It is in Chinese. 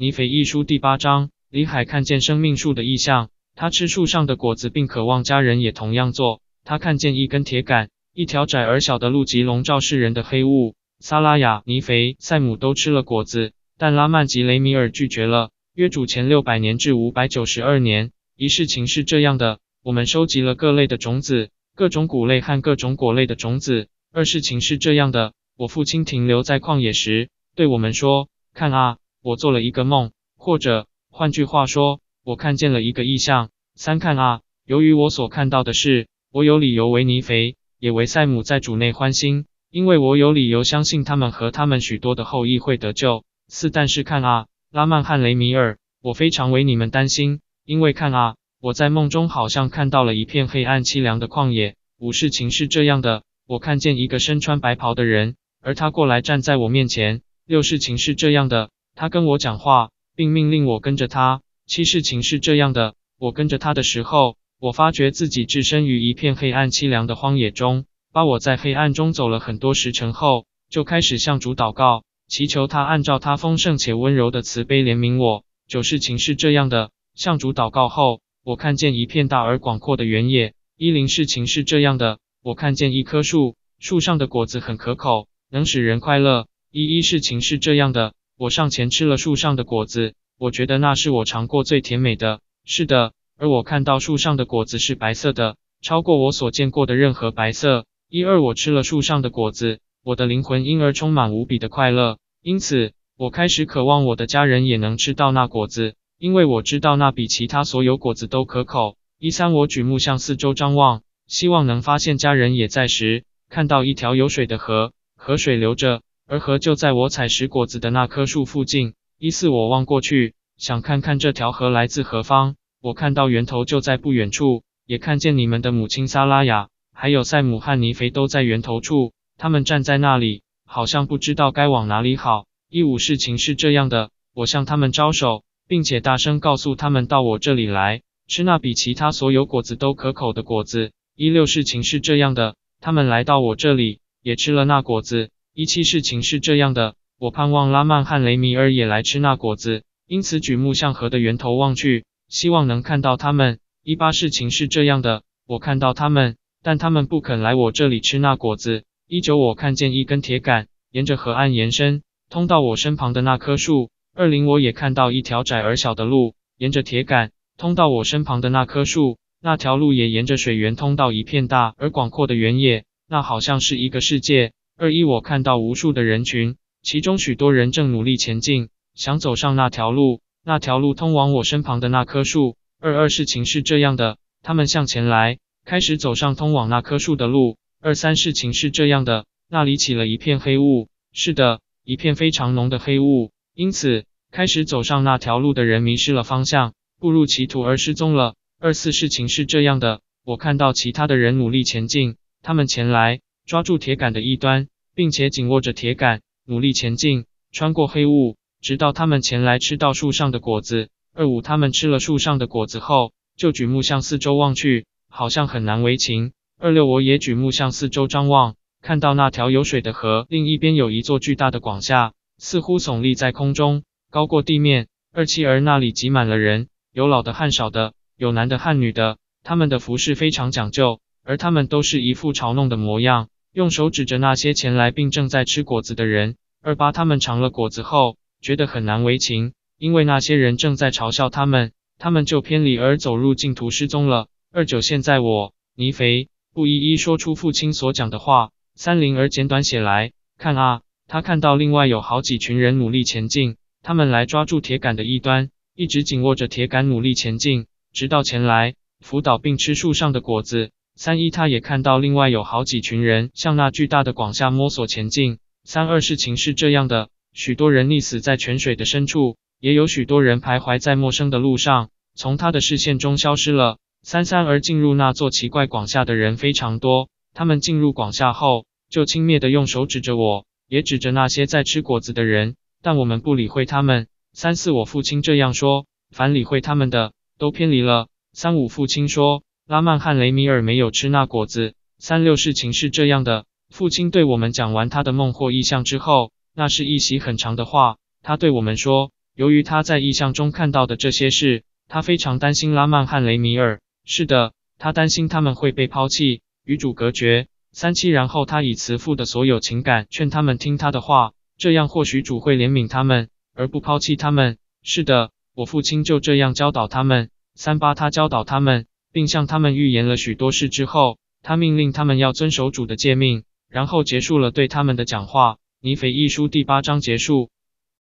尼腓一书第八章，李海看见生命树的意象，他吃树上的果子，并渴望家人也同样做。他看见一根铁杆，一条窄而小的路及笼罩世人的黑雾。撒拉雅、尼腓、塞姆都吃了果子，但拉曼及雷米尔拒绝了。约主前六百年至五百九十二年，一事情是这样的：我们收集了各类的种子，各种谷类和各种果类的种子。二事情是这样的：我父亲停留在旷野时，对我们说：“看啊。”我做了一个梦，或者换句话说，我看见了一个意象。三看啊，由于我所看到的是，我有理由为尼肥，也为塞姆在主内欢心，因为我有理由相信他们和他们许多的后裔会得救。四但是看啊，拉曼和雷米尔，我非常为你们担心，因为看啊，我在梦中好像看到了一片黑暗凄凉的旷野。五事情是这样的，我看见一个身穿白袍的人，而他过来站在我面前。六事情是这样的。他跟我讲话，并命令我跟着他。七事情是这样的：我跟着他的时候，我发觉自己置身于一片黑暗凄凉的荒野中。把我在黑暗中走了很多时辰后，就开始向主祷告，祈求他按照他丰盛且温柔的慈悲怜悯我。九事情是这样的：向主祷告后，我看见一片大而广阔的原野。一零事情是这样的：我看见一棵树，树上的果子很可口，能使人快乐。一一事情是这样的。我上前吃了树上的果子，我觉得那是我尝过最甜美的。是的，而我看到树上的果子是白色的，超过我所见过的任何白色。一二，我吃了树上的果子，我的灵魂因而充满无比的快乐。因此，我开始渴望我的家人也能吃到那果子，因为我知道那比其他所有果子都可口。一三，我举目向四周张望，希望能发现家人也在时，看到一条有水的河，河水流着。而河就在我采食果子的那棵树附近。一四，我望过去，想看看这条河来自何方。我看到源头就在不远处，也看见你们的母亲萨拉雅，还有塞姆和尼肥都在源头处。他们站在那里，好像不知道该往哪里好。一五，事情是这样的，我向他们招手，并且大声告诉他们到我这里来，吃那比其他所有果子都可口的果子。一六，事情是这样的，他们来到我这里，也吃了那果子。一七事情是这样的，我盼望拉曼和雷米尔也来吃那果子，因此举目向河的源头望去，希望能看到他们。一八事情是这样的，我看到他们，但他们不肯来我这里吃那果子。一九我看见一根铁杆沿着河岸延伸，通到我身旁的那棵树。二零我也看到一条窄而小的路沿着铁杆通到我身旁的那棵树，那条路也沿着水源通到一片大而广阔的原野，那好像是一个世界。二一，我看到无数的人群，其中许多人正努力前进，想走上那条路，那条路通往我身旁的那棵树。二二，事情是这样的，他们向前来，开始走上通往那棵树的路。二三，事情是这样的，那里起了一片黑雾，是的，一片非常浓的黑雾，因此开始走上那条路的人迷失了方向，步入歧途而失踪了。二四，事情是这样的，我看到其他的人努力前进，他们前来。抓住铁杆的一端，并且紧握着铁杆，努力前进，穿过黑雾，直到他们前来吃到树上的果子。二五，他们吃了树上的果子后，就举目向四周望去，好像很难为情。二六，我也举目向四周张望，看到那条有水的河，另一边有一座巨大的广厦，似乎耸立在空中，高过地面。二七，而那里挤满了人，有老的汉少的，有男的汉女的，他们的服饰非常讲究，而他们都是一副嘲弄的模样。用手指着那些前来并正在吃果子的人，二八他们尝了果子后，觉得很难为情，因为那些人正在嘲笑他们，他们就偏离而走入净土失踪了。二九现在我尼肥不一一说出父亲所讲的话。三零而简短写来看啊，他看到另外有好几群人努力前进，他们来抓住铁杆的一端，一直紧握着铁杆努力前进，直到前来辅导并吃树上的果子。三一，他也看到另外有好几群人向那巨大的广厦摸索前进。三二，事情是这样的，许多人溺死在泉水的深处，也有许多人徘徊在陌生的路上，从他的视线中消失了。三三，而进入那座奇怪广厦的人非常多，他们进入广厦后，就轻蔑的用手指着我，也指着那些在吃果子的人，但我们不理会他们。三四，我父亲这样说，凡理会他们的，都偏离了。三五，父亲说。拉曼和雷米尔没有吃那果子。三六事情是这样的，父亲对我们讲完他的梦或意象之后，那是一席很长的话。他对我们说，由于他在意象中看到的这些事，他非常担心拉曼和雷米尔。是的，他担心他们会被抛弃，与主隔绝。三七，然后他以慈父的所有情感劝他们听他的话，这样或许主会怜悯他们，而不抛弃他们。是的，我父亲就这样教导他们。三八，他教导他们，并向他们预言了许多事之后，他命令他们要遵守主的诫命，然后结束了对他们的讲话。尼腓一书第八章结束。